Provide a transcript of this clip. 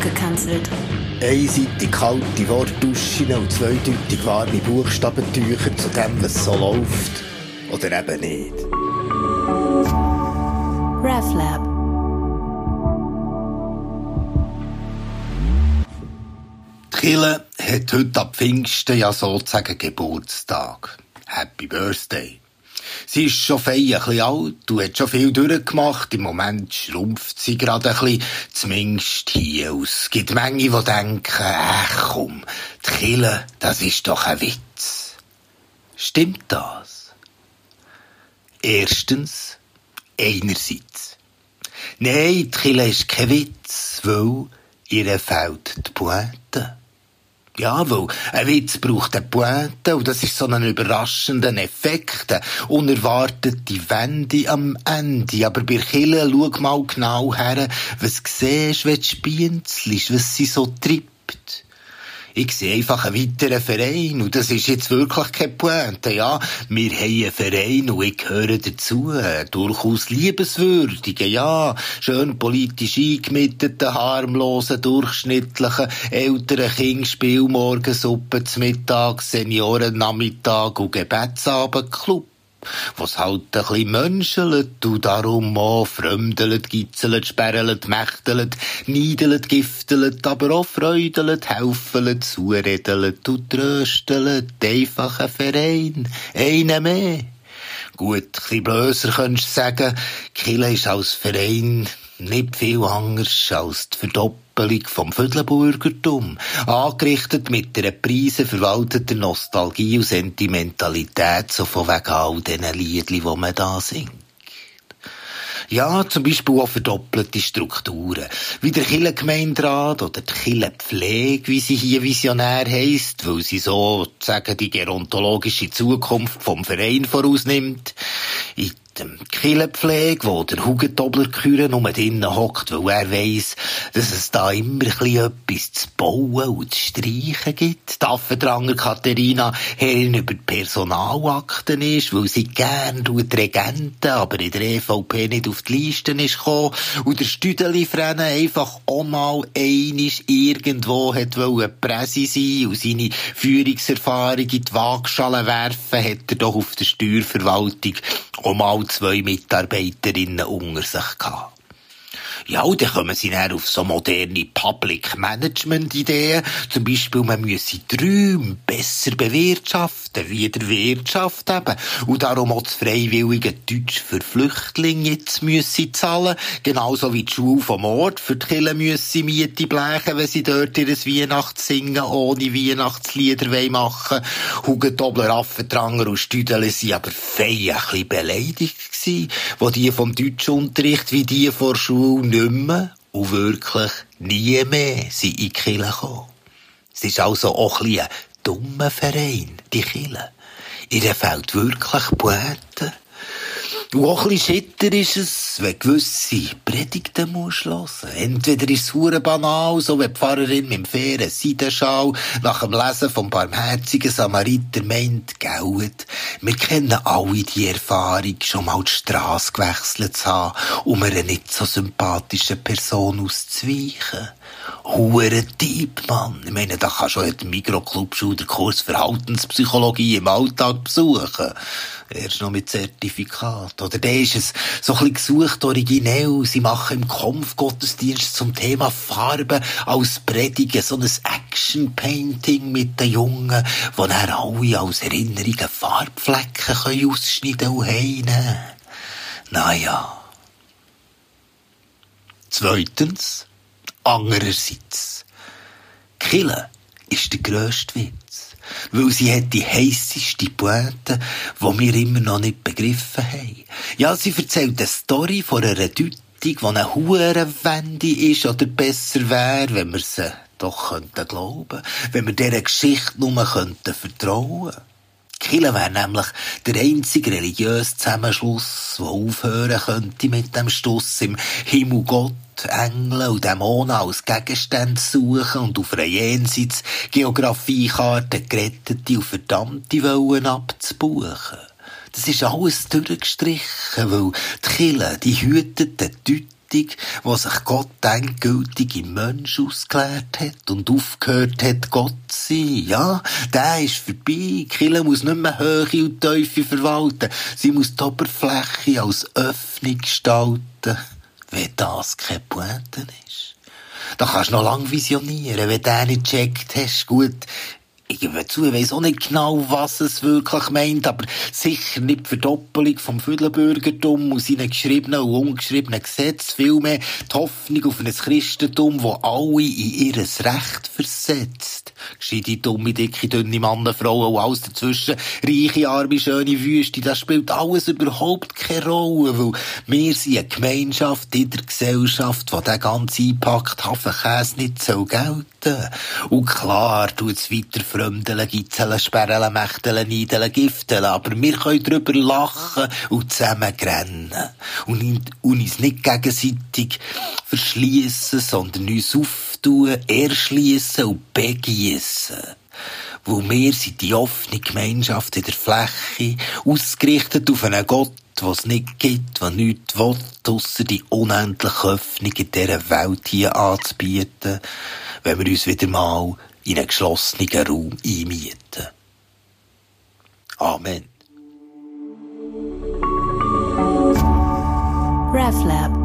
abgekanzelt. Einseitig kalte Wortduschen und zweideutig warme Buchstabentücher zu dem, was so läuft. Oder eben nicht. RefLab. Die Kille hat heute ab Pfingsten ja sozusagen Geburtstag. Happy Birthday. Sie ist schon fein ein bisschen alt und hat schon viel durchgemacht. Im Moment schrumpft sie gerade ein bisschen, zumindest hier aus. Es gibt Menge, die denken, ach komm, die Kille, das ist doch ein Witz. Stimmt das? Erstens, einerseits. Nein, die Kille ist kein Witz, weil ihr fehlt die Pointe. Ja, weil ein Witz braucht eine Pointe und das ist so ein überraschender Effekt, eine unerwartete Wende am Ende. Aber bei Kille schau mal genau her, was du siehst, wenn du spienzelst, was sie so treibt. Ich sehe einfach einen weiteren Verein und das ist jetzt wirklich keine Pointe, ja. Wir haben einen Verein und ich gehöre dazu. Durchaus liebenswürdigen, ja. Schön politisch eingemitteten, harmlosen, durchschnittlichen, älteren Kind, Spielmorgensuppe zum Mittag, Seniorennachmittag und Gebetsabendclub was halt ein bisschen menschelt und darum auch fremdelt, gitzelt, sperrelt, mächtelt, neidelt, giftelt, aber auch freudelt, helfelt, zuredelt und tröstelt. Einfach ein Verein. Einer mehr. Gut, ein bisschen blöser könntest du sagen, Kille ist als Verein nicht viel anders als die Verdoppelung vom Vödelbürgertum, angerichtet mit einer preisenverwalteten Nostalgie und Sentimentalität, so von wegen all diesen Liedli, die man da singt. Ja, zum Beispiel auch verdoppelte Strukturen. Wie der Kirchengemeinderat oder die Kirchenpflege, wie sie hier visionär heisst, weil sie sozusagen die gerontologische Zukunft vom Verein vorausnimmt. In dem Killenpflege, wo der Hugentobler nur drinnen hockt, weil er weiss, dass es da immer etwas zu bauen und zu streichen gibt. Die Affendranger Katharina Herrin über die Personalakten ist, weil sie gern tut Regenten, aber in der EVP nicht auf die Listen ist gekommen. Und der Stüdeli Frenne einfach auch mal einisch irgendwo hat wollen Präsi sein und seine Führungserfahrung in die Waagschale werfen, hat er doch auf der Steuerverwaltung auch mal zwei Mitarbeiterinnen unter sich gehabt. Ja, und dann kommen sie dann auf so moderne Public Management Ideen. Zum Beispiel, man müsse Träume besser bewirtschaften, wie der Wirtschaft eben. Und darum auch das freiwillige Deutsch für Flüchtlinge jetzt müsse zahlen. Genauso wie die Schule vom Ort für die Kirche müsse Miete blechen, wenn sie dort ihr Weihnachtssingen ohne Weihnachtslieder machen wollen. Hugentobler, Affentranger und Stüdele sind aber fein ein bisschen beleidigt gewesen, wo die vom Deutschunterricht wie die vor Schule nicht mehr und wirklich nie mehr sind in die Kirche gekommen. Es ist also auch ein, ein dummer Verein, die Kirche. Ihr fehlt wirklich Poeten. Und auch ein bisschen schitter ist es, wenn gewisse Predigten musst hören. Entweder ist es hure banal, so wie die Pfarrerin mit dem fairen Seidenschal nach dem Lesen vom barmherzigen Samariter meint, gelt. Wir kennen alle die Erfahrung, schon mal die Strasse gewechselt zu haben, um einer nicht so sympathischen Person auszuweichen. Hure Typ, Mann. Ich meine, da kannst du heute im Mikroclub den Kurs Verhaltenspsychologie im Alltag besuchen. Erst noch mit Zertifikat. Oder der ist es so ein bisschen gesucht, originell. Sie machen im Kampfgottesdienst zum Thema Farben als Predigen so ein Action-Painting mit den Jungen, wo dann alle als Erinnerungen Farbflecken können ausschneiden und heimnehmen. Naja. Zweitens, andererseits. Kille ist der grösste Witz. Weil sie hat die heisseste Pointe, die wir immer noch nicht begriffen haben. Ja, sie erzählt eine Story von einer Deutung, die eine Hurenwende ist, oder besser wäre, wenn wir sie doch könnten glauben, wenn wir dieser Geschichte nur könnten vertrauen. Kille wäre nämlich der einzige religiöse Zusammenschluss, der aufhören könnte mit dem Stuss im Himmel Gott Engel und Dämonen als Gegenstände suchen und auf einer Jenseits Geografiekarte gerettete und verdammte wollen abzubuchen. Das ist alles durchgestrichen, weil die Kille, die hütet den Sittig, wo sich Gott endgültig im Mensch ausgeleert hat und aufgehört hat, Gott zu sein. Ja, der ist vorbei. Die Kille muss nicht mehr Höhe und Teufel verwalten. Sie muss die Oberfläche als Öffnung gestalten. Wenn das keine Pointe ist. Da kannst du noch lang visionieren, wenn du nicht checkt hast. Gut, ich gebe zu, ich weiss auch nicht genau, was es wirklich meint, aber sicher nicht die Verdoppelung vom Viertelbürgertum und seinen geschriebenen und ungeschriebenen Gesetzen, vielmehr die Hoffnung auf ein Christentum, wo alle in ihr Recht versetzt. Gescheite, dumme, dicke, dünne Männer, Frauen und alles dazwischen, reiche, arme, schöne Wüste, das spielt alles überhaupt keine Rolle, weil wir sind eine Gemeinschaft in der Gesellschaft, wo der ganze einpackt Hafenkäse nicht so gelten. Und klar tut es weiter Frömdeln, Gitzeln, Sperreln, Mächteln, Neideln, Gifteln. Aber wir können darüber lachen und zusammen rennen. Und, und uns nicht gegenseitig verschließen, sondern uns auftun, erschließen und begießen wo wir sind die offene Gemeinschaft in der Fläche, ausgerichtet auf einen Gott, was nicht gibt, der nichts will, ausser die unendliche Öffnung in dieser Welt hier anzubieten, wenn wir uns wieder mal in einen geschlossenen Raum einmieten. Amen. RefLab